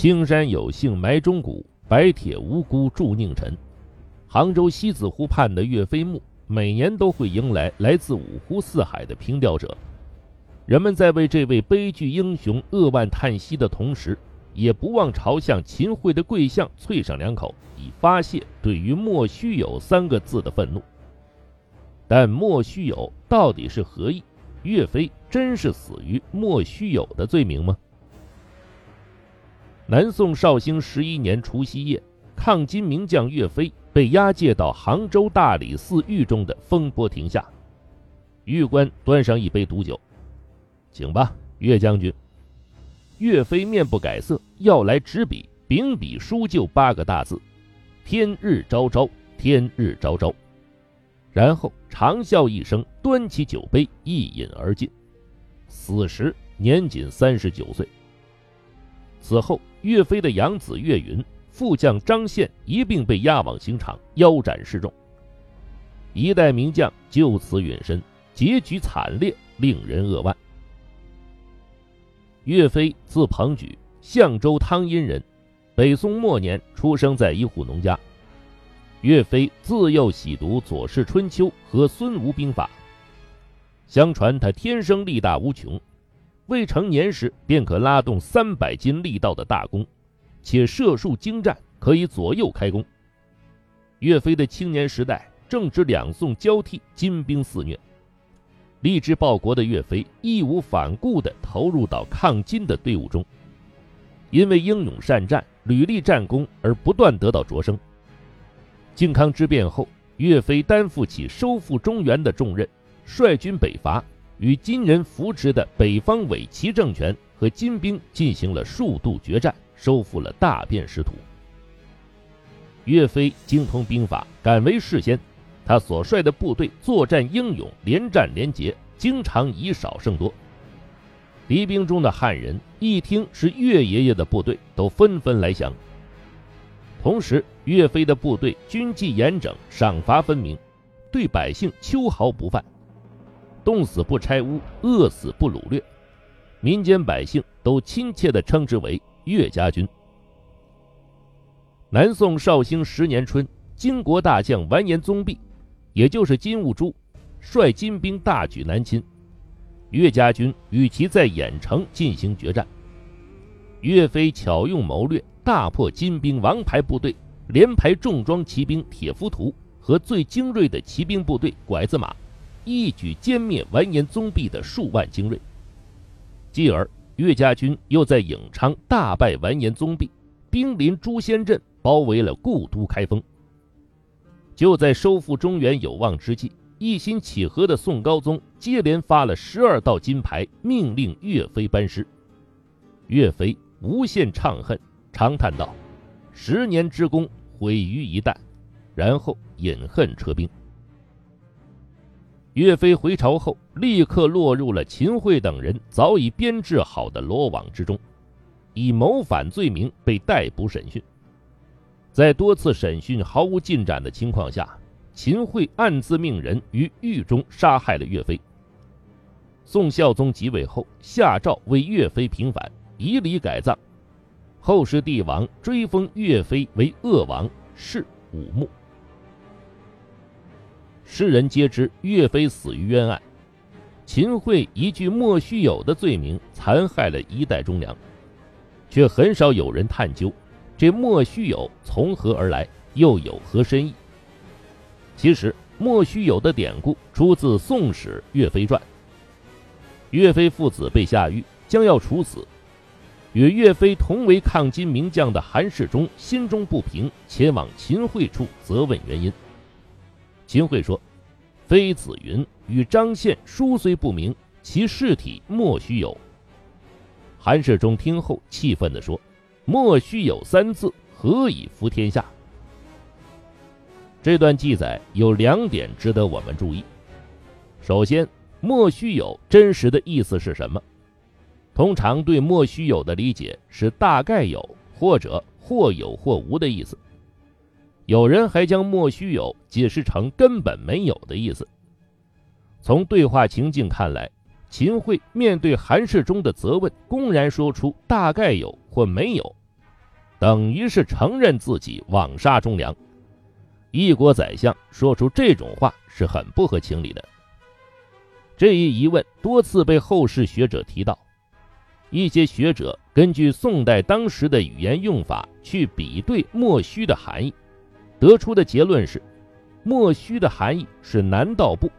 青山有幸埋忠骨，白铁无辜铸佞臣。杭州西子湖畔的岳飞墓每年都会迎来来自五湖四海的凭吊者，人们在为这位悲剧英雄扼腕叹息的同时，也不忘朝向秦桧的跪像啐上两口，以发泄对于“莫须有”三个字的愤怒。但“莫须有”到底是何意？岳飞真是死于莫须有的罪名吗？南宋绍兴十一年除夕夜，抗金名将岳飞被押解到杭州大理寺狱中的风波亭下。狱官端上一杯毒酒，请吧，岳将军。岳飞面不改色，要来纸笔，秉笔书就八个大字：“天日昭昭，天日昭昭。”然后长啸一声，端起酒杯一饮而尽。死时年仅三十九岁。此后，岳飞的养子岳云、副将张宪一并被押往刑场，腰斩示众。一代名将就此陨身，结局惨烈，令人扼腕。岳飞字鹏举，象州汤阴人，北宋末年出生在一户农家。岳飞自幼习读《左氏春秋》和孙吴兵法。相传他天生力大无穷，未成年时便可拉动三百斤力道的大弓，且射术精湛，可以左右开弓。岳飞的青年时代正值两宋交替，金兵肆虐，立志报国的岳飞义无反顾地投入到抗金的队伍中，因为英勇善战、屡立战功而不断得到擢升。靖康之变后，岳飞担负起收复中原的重任，率军北伐，与金人扶持的北方伪齐政权和金兵进行了数度决战，收复了大片失土。岳飞精通兵法，敢为事先，他所率的部队作战英勇，连战连捷，经常以少胜多。敌兵中的汉人一听是岳爷爷的部队，都纷纷来降。同时，岳飞的部队军纪严整，赏罚分明，对百姓秋毫不犯，冻死不拆屋，饿死不掳掠，民间百姓都亲切地称之为岳家军。南宋绍兴十年春，金国大将完颜宗弼，也就是金兀术，率金兵大举南侵，岳家军与其在郾城进行决战，岳飞巧用谋略。大破金兵王牌部队，连排重装骑兵铁浮屠和最精锐的骑兵部队拐子马，一举歼灭完颜宗弼的数万精锐。继而，岳家军又在颍昌大败完颜宗弼，兵临诛仙阵，包围了故都开封。就在收复中原有望之际，一心乞和的宋高宗接连发了十二道金牌，命令岳飞班师。岳飞无限怅恨。长叹道：“十年之功毁于一旦。”然后饮恨撤兵。岳飞回朝后，立刻落入了秦桧等人早已编制好的罗网之中，以谋反罪名被逮捕审讯。在多次审讯毫无进展的情况下，秦桧暗自命人于狱中杀害了岳飞。宋孝宗即位后，下诏为岳飞平反，以礼改葬。后世帝王追封岳飞为鄂王，谥武穆。世人皆知岳飞死于冤案，秦桧一句莫须有的罪名残害了一代忠良，却很少有人探究这莫须有从何而来，又有何深意。其实，莫须有的典故出自《宋史·岳飞传》。岳飞父子被下狱，将要处死。与岳飞同为抗金名将的韩世忠心中不平，前往秦桧处责问原因。秦桧说：“妃子云与张宪书虽不明，其事体莫须有。”韩世忠听后气愤地说：“莫须有三字，何以服天下？”这段记载有两点值得我们注意。首先，莫须有真实的意思是什么？通常对“莫须有”的理解是大概有或者或有或无的意思。有人还将“莫须有”解释成根本没有的意思。从对话情境看来，秦桧面对韩世忠的责问，公然说出“大概有”或“没有”，等于是承认自己枉杀忠良。一国宰相说出这种话是很不合情理的。这一疑问多次被后世学者提到，一些学者根据宋代当时的语言用法去比对“莫须”的含义，得出的结论是：“莫须”的含义是“难道不”，“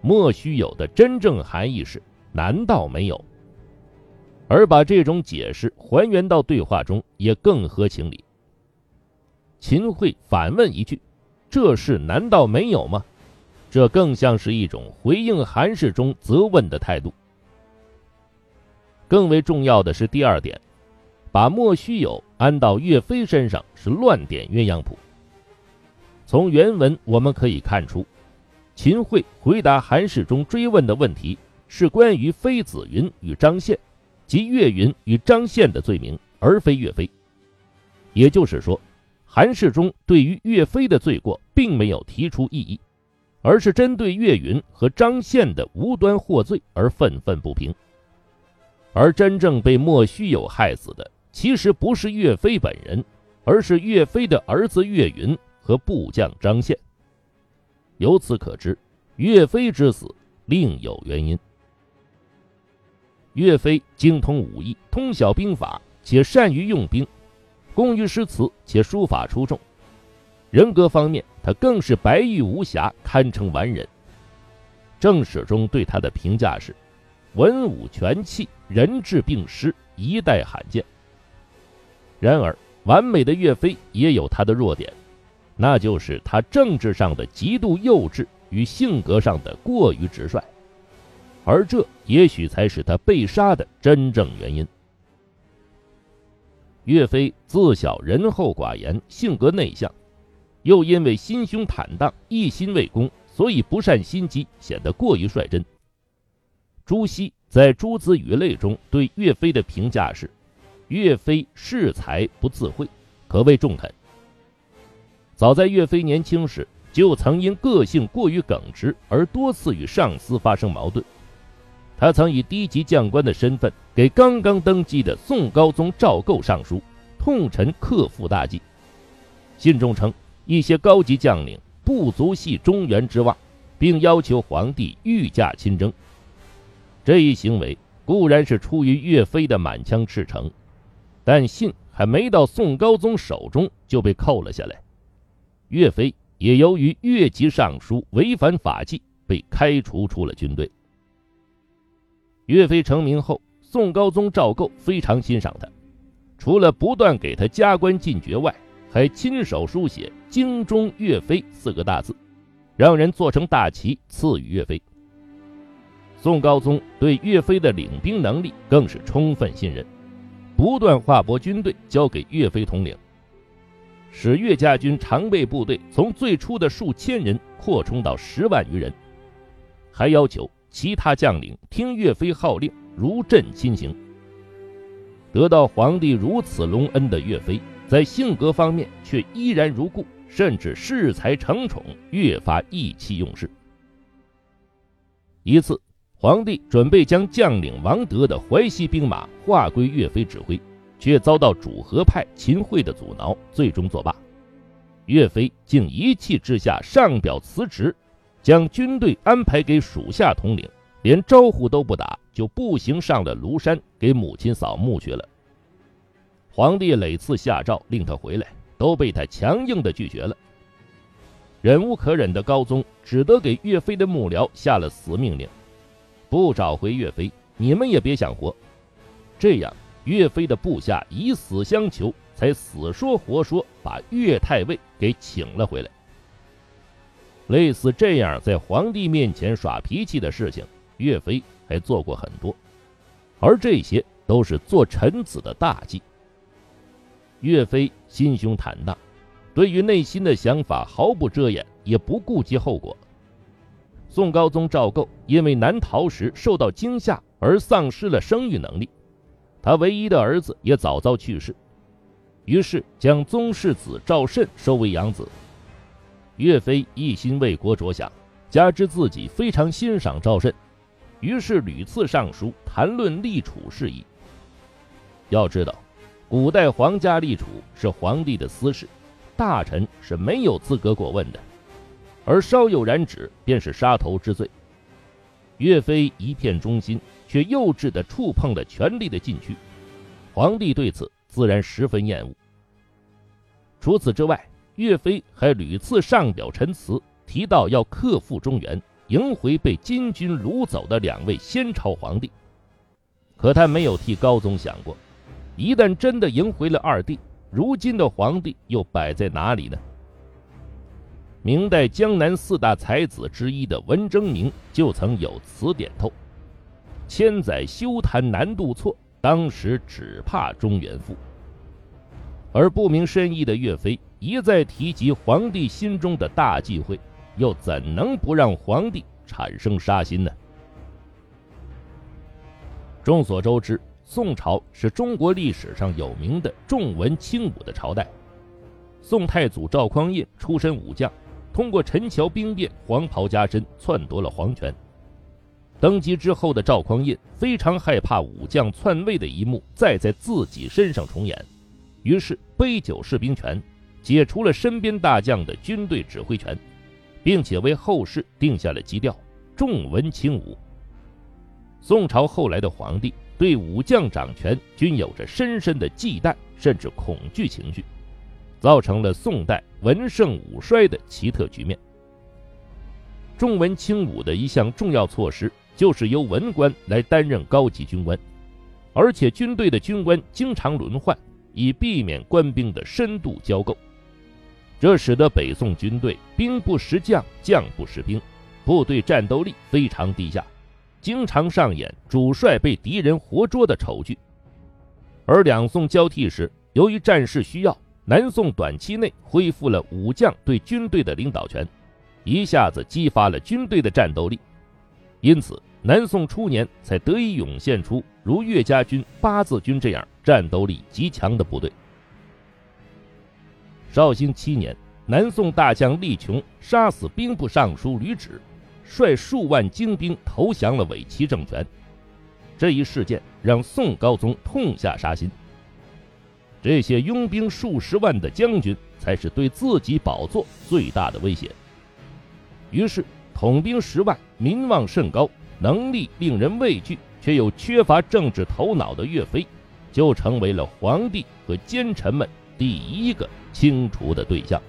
莫须有”的真正含义是“难道没有”。而把这种解释还原到对话中，也更合情理。秦桧反问一句：“这事难道没有吗？”这更像是一种回应韩世忠责问的态度。更为重要的是第二点，把莫须有安到岳飞身上是乱点鸳鸯谱。从原文我们可以看出，秦桧回答韩世忠追问的问题是关于飞子云与张宪。即岳云与张宪的罪名，而非岳飞。也就是说，韩世忠对于岳飞的罪过并没有提出异议，而是针对岳云和张宪的无端获罪而愤愤不平。而真正被莫须有害死的，其实不是岳飞本人，而是岳飞的儿子岳云和部将张宪。由此可知，岳飞之死另有原因。岳飞精通武艺，通晓兵法，且善于用兵，工于诗词，且书法出众。人格方面，他更是白玉无瑕，堪称完人。正史中对他的评价是：文武全器，人质并施，一代罕见。然而，完美的岳飞也有他的弱点，那就是他政治上的极度幼稚与性格上的过于直率。而这也许才是他被杀的真正原因。岳飞自小仁厚寡言，性格内向，又因为心胸坦荡，一心为公，所以不善心机，显得过于率真。朱熹在《诸子语类》中对岳飞的评价是：“岳飞恃才不自慧，可谓中肯。”早在岳飞年轻时，就曾因个性过于耿直而多次与上司发生矛盾。他曾以低级将官的身份给刚刚登基的宋高宗赵构上书，痛陈克复大计。信中称一些高级将领不足系中原之望，并要求皇帝御驾亲征。这一行为固然是出于岳飞的满腔赤诚，但信还没到宋高宗手中就被扣了下来。岳飞也由于越级上书违反法纪，被开除出了军队。岳飞成名后，宋高宗赵构非常欣赏他，除了不断给他加官进爵外，还亲手书写“精忠岳飞”四个大字，让人做成大旗赐予岳飞。宋高宗对岳飞的领兵能力更是充分信任，不断划拨军队交给岳飞统领，使岳家军常备部队从最初的数千人扩充到十万余人，还要求。其他将领听岳飞号令，如朕亲行。得到皇帝如此隆恩的岳飞，在性格方面却依然如故，甚至恃才成宠，越发意气用事。一次，皇帝准备将将领王德的淮西兵马划归岳飞指挥，却遭到主和派秦桧的阻挠，最终作罢。岳飞竟一气之下上表辞职。将军队安排给属下统领，连招呼都不打，就步行上了庐山给母亲扫墓去了。皇帝累次下诏令他回来，都被他强硬的拒绝了。忍无可忍的高宗只得给岳飞的幕僚下了死命令：不找回岳飞，你们也别想活。这样，岳飞的部下以死相求，才死说活说把岳太尉给请了回来。类似这样在皇帝面前耍脾气的事情，岳飞还做过很多，而这些都是做臣子的大忌。岳飞心胸坦荡，对于内心的想法毫不遮掩，也不顾及后果。宋高宗赵构因为难逃时受到惊吓而丧失了生育能力，他唯一的儿子也早早去世，于是将宗室子赵慎收为养子。岳飞一心为国着想，加之自己非常欣赏赵慎，于是屡次上书谈论立储事宜。要知道，古代皇家立储是皇帝的私事，大臣是没有资格过问的，而稍有染指便是杀头之罪。岳飞一片忠心，却幼稚地触碰了权力的禁区，皇帝对此自然十分厌恶。除此之外，岳飞还屡次上表陈词，提到要克复中原，迎回被金军掳走的两位先朝皇帝。可他没有替高宗想过，一旦真的迎回了二帝，如今的皇帝又摆在哪里呢？明代江南四大才子之一的文征明就曾有词点透：“千载休谈南渡错，当时只怕中原复。”而不明深意的岳飞一再提及皇帝心中的大忌讳，又怎能不让皇帝产生杀心呢？众所周知，宋朝是中国历史上有名的重文轻武的朝代。宋太祖赵匡胤出身武将，通过陈桥兵变黄袍加身，篡夺了皇权。登基之后的赵匡胤非常害怕武将篡位的一幕再在自己身上重演，于是杯酒释兵权，解除了身边大将的军队指挥权，并且为后世定下了基调：重文轻武。宋朝后来的皇帝对武将掌权均有着深深的忌惮甚至恐惧情绪，造成了宋代文盛武衰的奇特局面。重文轻武的一项重要措施就是由文官来担任高级军官，而且军队的军官经常轮换，以避免官兵的深度交媾。这使得北宋军队兵不识将，将不识兵，部队战斗力非常低下。经常上演主帅被敌人活捉的丑剧，而两宋交替时，由于战事需要，南宋短期内恢复了武将对军队的领导权，一下子激发了军队的战斗力，因此南宋初年才得以涌现出如岳家军、八字军这样战斗力极强的部队。绍兴七年，南宋大将力穷杀死兵部尚书吕祉。率数万精兵投降了伪齐政权，这一事件让宋高宗痛下杀心。这些拥兵数十万的将军才是对自己宝座最大的威胁。于是，统兵十万、民望甚高、能力令人畏惧却又缺乏政治头脑的岳飞，就成为了皇帝和奸臣们第一个清除的对象。